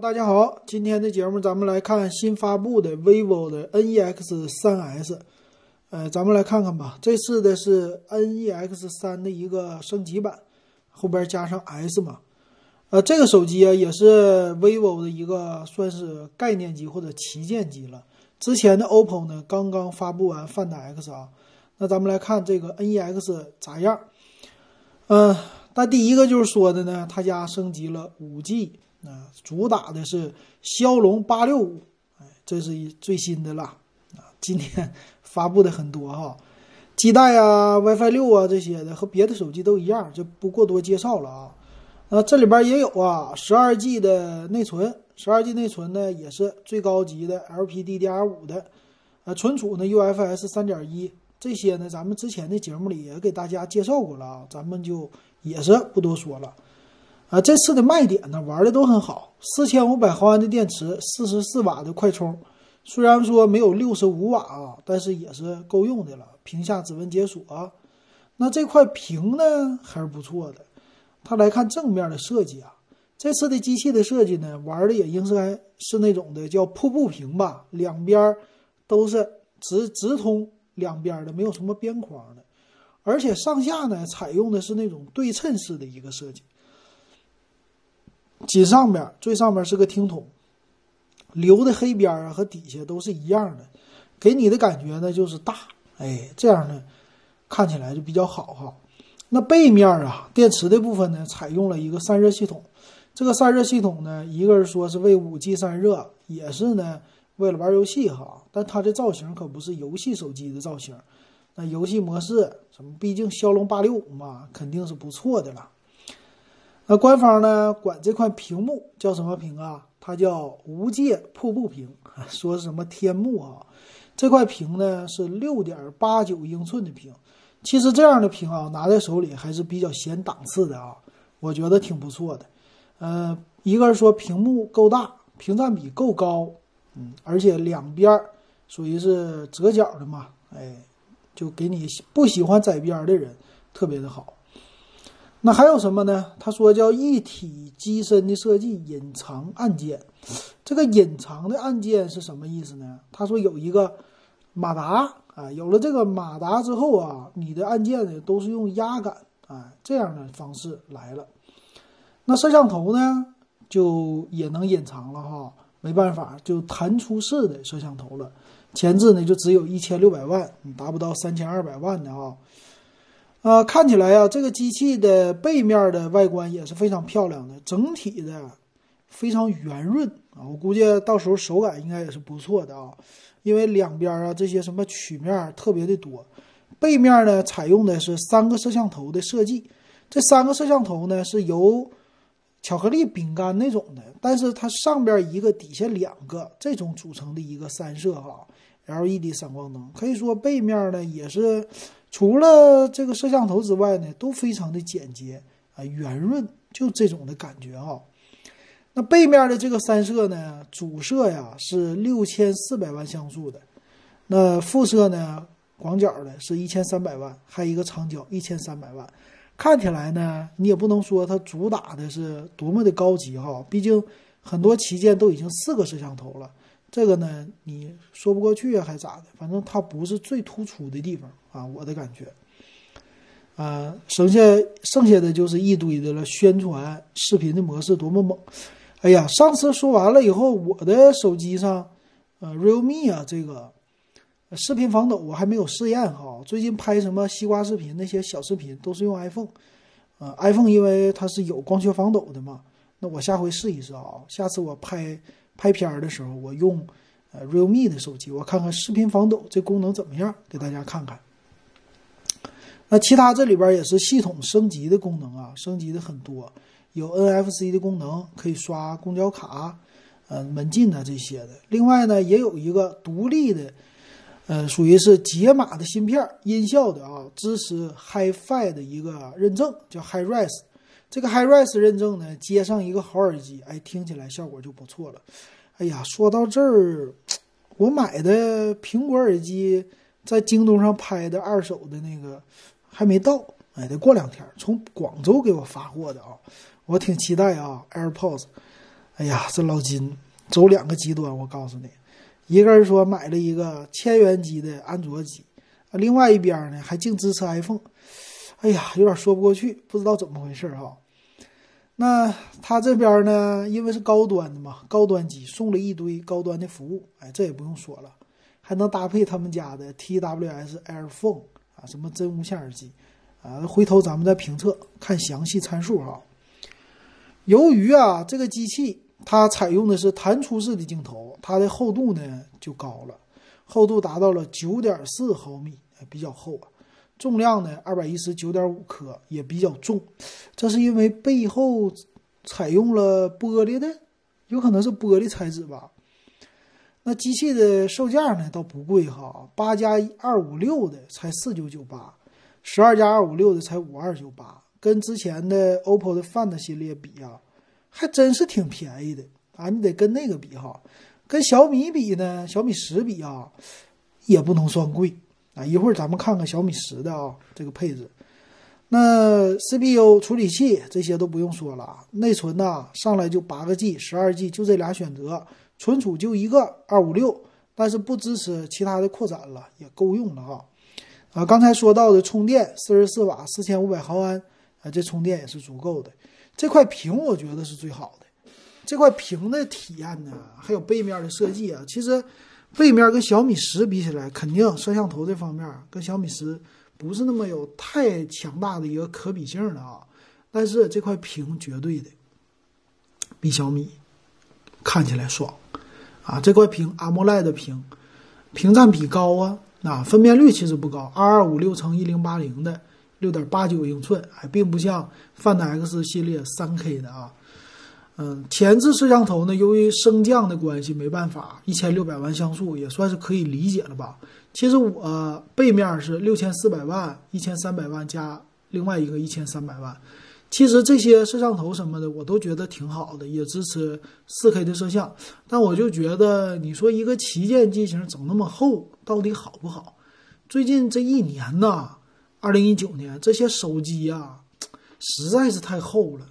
大家好，今天的节目咱们来看新发布的 vivo 的 NEX 三 S，呃，咱们来看看吧。这次的是 NEX 三的一个升级版，后边加上 S 嘛。呃，这个手机啊也是 vivo 的一个算是概念机或者旗舰机了。之前的 OPPO 呢刚刚发布完 Find X 啊，那咱们来看这个 NEX 咋样？嗯，那第一个就是说的呢，他家升级了 5G。啊，主打的是骁龙八六五，哎，这是一最新的了啊！今天发布的很多哈，基带啊、WiFi 六啊这些的，和别的手机都一样，就不过多介绍了啊。啊，这里边也有啊，十二 G 的内存，十二 G 内存呢也是最高级的 LPDDR5 的，啊，存储呢 UFS 三点一，这些呢咱们之前的节目里也给大家介绍过了啊，咱们就也是不多说了。啊，这次的卖点呢，玩的都很好。四千五百毫安的电池，四十四瓦的快充，虽然说没有六十五瓦啊，但是也是够用的了。屏下指纹解锁，那这块屏呢还是不错的。它来看正面的设计啊，这次的机器的设计呢，玩的也应该是那种的叫瀑布屏吧，两边都是直直通两边的，没有什么边框的，而且上下呢采用的是那种对称式的一个设计。紧上边最上面是个听筒，留的黑边啊和底下都是一样的，给你的感觉呢就是大，哎，这样呢看起来就比较好哈。那背面啊，电池的部分呢，采用了一个散热系统。这个散热系统呢，一个是说是为五 G 散热，也是呢为了玩游戏哈。但它的造型可不是游戏手机的造型，那游戏模式什么，毕竟骁龙八六五嘛，肯定是不错的了。那官方呢管这块屏幕叫什么屏啊？它叫无界瀑布屏，说什么天幕啊？这块屏呢是六点八九英寸的屏，其实这样的屏啊拿在手里还是比较显档次的啊，我觉得挺不错的。呃，一个是说屏幕够大，屏占比够高，嗯，而且两边属于是折角的嘛，哎，就给你不喜欢窄边的人特别的好。那还有什么呢？他说叫一体机身的设计，隐藏按键。这个隐藏的按键是什么意思呢？他说有一个马达啊，有了这个马达之后啊，你的按键呢都是用压感啊这样的方式来了。那摄像头呢就也能隐藏了哈，没办法，就弹出式的摄像头了。前置呢就只有一千六百万，你达不到三千二百万的啊。啊，看起来呀，这个机器的背面的外观也是非常漂亮的，整体的非常圆润啊。我估计到时候手感应该也是不错的啊，因为两边啊这些什么曲面特别的多。背面呢采用的是三个摄像头的设计，这三个摄像头呢是由巧克力饼干那种的，但是它上边一个，底下两个这种组成的一个三摄哈 LED 闪光灯，可以说背面呢也是。除了这个摄像头之外呢，都非常的简洁啊，圆润，就这种的感觉啊。那背面的这个三摄呢，主摄呀是六千四百万像素的，那副摄呢，广角的是一千三百万，还有一个长焦一千三百万。看起来呢，你也不能说它主打的是多么的高级哈，毕竟很多旗舰都已经四个摄像头了。这个呢，你说不过去啊，还咋的？反正它不是最突出的地方啊，我的感觉。啊，剩下剩下的就是一堆的了，宣传视频的模式多么猛！哎呀，上次说完了以后，我的手机上，呃，realme 啊，这个视频防抖我还没有试验哈。最近拍什么西瓜视频那些小视频都是用 iPhone，啊，iPhone 因为它是有光学防抖的嘛。那我下回试一试啊，下次我拍。拍片儿的时候，我用呃 realme 的手机，我看看视频防抖这功能怎么样，给大家看看。那其他这里边也是系统升级的功能啊，升级的很多，有 NFC 的功能，可以刷公交卡、呃门禁啊这些的。另外呢，也有一个独立的，呃，属于是解码的芯片，音效的啊，支持 HiFi 的一个认证，叫 HiRes。这个 HiRes 认证呢，接上一个好耳机，哎，听起来效果就不错了。哎呀，说到这儿，我买的苹果耳机在京东上拍的二手的那个还没到，哎，得过两天，从广州给我发货的啊，我挺期待啊。AirPods，哎呀，这老金走两个极端，我告诉你，一个人说买了一个千元机的安卓机，另外一边呢还净支持 iPhone，哎呀，有点说不过去，不知道怎么回事啊。那他这边呢，因为是高端的嘛，高端机送了一堆高端的服务，哎，这也不用说了，还能搭配他们家的 TWS Airphone 啊，什么真无线耳机啊，回头咱们再评测看详细参数哈。由于啊，这个机器它采用的是弹出式的镜头，它的厚度呢就高了，厚度达到了九点四毫米，比较厚啊。重量呢，二百一十九点五克，也比较重。这是因为背后采用了玻璃的，有可能是玻璃材质吧。那机器的售价呢，倒不贵哈，八加二五六的才四九九八，十二加二五六的才五二九八，跟之前的 OPPO 的 Find 系列比啊，还真是挺便宜的啊。你得跟那个比哈，跟小米比呢，小米十比啊，也不能算贵。啊，一会儿咱们看看小米十的啊，这个配置。那 CPU 处理器这些都不用说了，内存呢上来就八个 G、十二 G，就这俩选择，存储就一个二五六，但是不支持其他的扩展了，也够用了哈。啊，刚才说到的充电四十四瓦，四千五百毫安，啊，这充电也是足够的。这块屏我觉得是最好的，这块屏的体验呢，还有背面的设计啊，其实。背面跟小米十比起来，肯定摄像头这方面跟小米十不是那么有太强大的一个可比性的啊。但是这块屏绝对的比小米看起来爽啊！这块屏 AMOLED 屏，屏占比高啊，啊，分辨率其实不高，二二五六乘一零八零的六点八九英寸，还并不像 Find X 系列三 K 的啊。嗯，前置摄像头呢，由于升降的关系，没办法，一千六百万像素也算是可以理解了吧？其实我背面是六千四百万，一千三百万加另外一个一千三百万，其实这些摄像头什么的我都觉得挺好的，也支持四 K 的摄像。但我就觉得，你说一个旗舰机型整那么厚，到底好不好？最近这一年呐，二零一九年这些手机呀，实在是太厚了。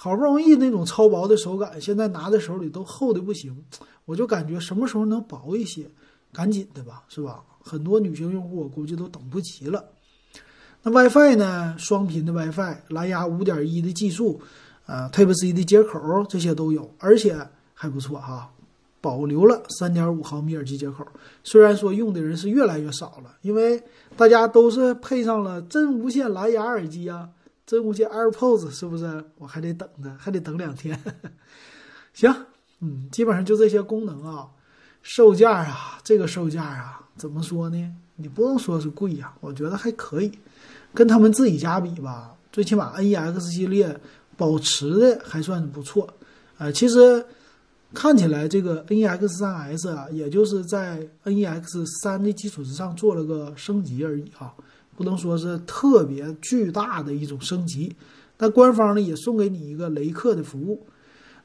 好不容易那种超薄的手感，现在拿在手里都厚的不行，我就感觉什么时候能薄一些，赶紧的吧，是吧？很多女性用户我估计都等不及了。那 WiFi 呢？双频的 WiFi，蓝牙五点一的技术，呃，Type C 的接口这些都有，而且还不错哈，保留了三点五毫米耳机接口。虽然说用的人是越来越少了，因为大家都是配上了真无线蓝牙耳机啊。真无线 AirPods 是不是？我还得等着，还得等两天。行，嗯，基本上就这些功能啊。售价啊，这个售价啊，怎么说呢？你不能说是贵呀，我觉得还可以。跟他们自己家比吧，最起码 NEX 系列保持的还算不错。呃，其实看起来这个 NEX 三 S 啊，也就是在 NEX 三的基础之上做了个升级而已啊。不能说是特别巨大的一种升级，但官方呢也送给你一个雷克的服务。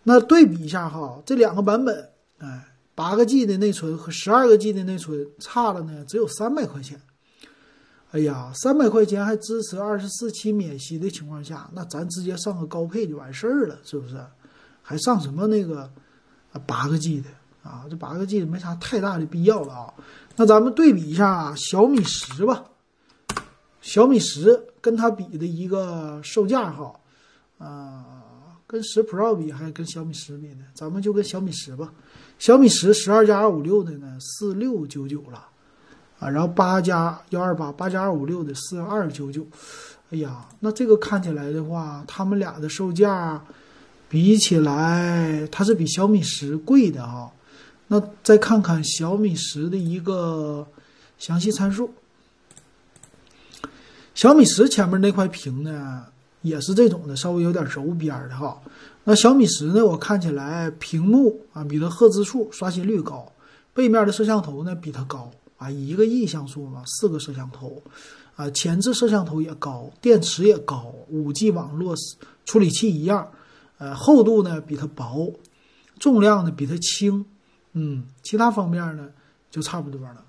那对比一下哈，这两个版本，哎，八个 G 的内存和十二个 G 的内存差了呢，只有三百块钱。哎呀，三百块钱还支持二十四期免息的情况下，那咱直接上个高配就完事儿了，是不是？还上什么那个啊八个 G 的啊？这八个 G 没啥太大的必要了啊。那咱们对比一下小米十吧。小米十跟它比的一个售价哈，啊，跟十 Pro 比还是跟小米十比呢？咱们就跟小米十吧。小米十十二加二五六的呢，四六九九了，啊，然后八加幺二八八加二五六的四二九九。哎呀，那这个看起来的话，他们俩的售价比起来，它是比小米十贵的哈。那再看看小米十的一个详细参数。小米十前面那块屏呢，也是这种的，稍微有点柔边的哈。那小米十呢，我看起来屏幕啊比它赫兹数、刷新率高，背面的摄像头呢比它高啊，一个亿像素嘛，四个摄像头，啊，前置摄像头也高，电池也高，五 G 网络处理器一样，呃，厚度呢比它薄，重量呢比它轻，嗯，其他方面呢就差不多了。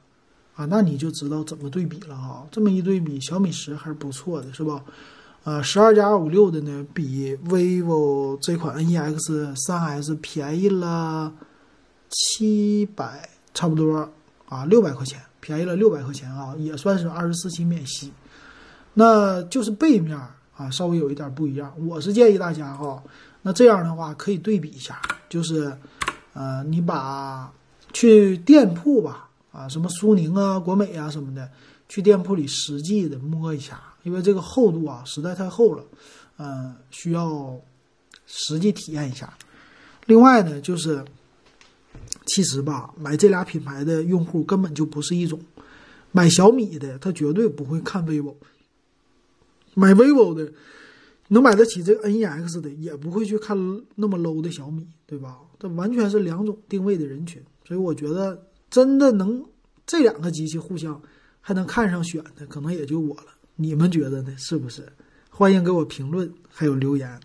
啊，那你就知道怎么对比了哈。这么一对比，小米十还是不错的，是吧？呃，十二加二五六的呢，比 vivo 这款 NEX 三 S 便宜了七百，差不多啊，六百块钱，便宜了六百块钱啊，也算是二十四期免息。那就是背面啊，稍微有一点不一样。我是建议大家哈，那这样的话可以对比一下，就是呃，你把去店铺吧，啊，什么苏宁啊、国美啊什么的，去店铺里实际的摸一下，因为这个厚度啊实在太厚了，嗯，需要实际体验一下。另外呢，就是其实吧，买这俩品牌的用户根本就不是一种，买小米的他绝对不会看 vivo。买 vivo 的，能买得起这个 NEX 的，也不会去看那么 low 的小米，对吧？这完全是两种定位的人群，所以我觉得真的能这两个机器互相还能看上选的，可能也就我了。你们觉得呢？是不是？欢迎给我评论，还有留言，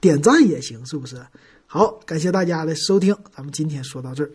点赞也行，是不是？好，感谢大家的收听，咱们今天说到这儿。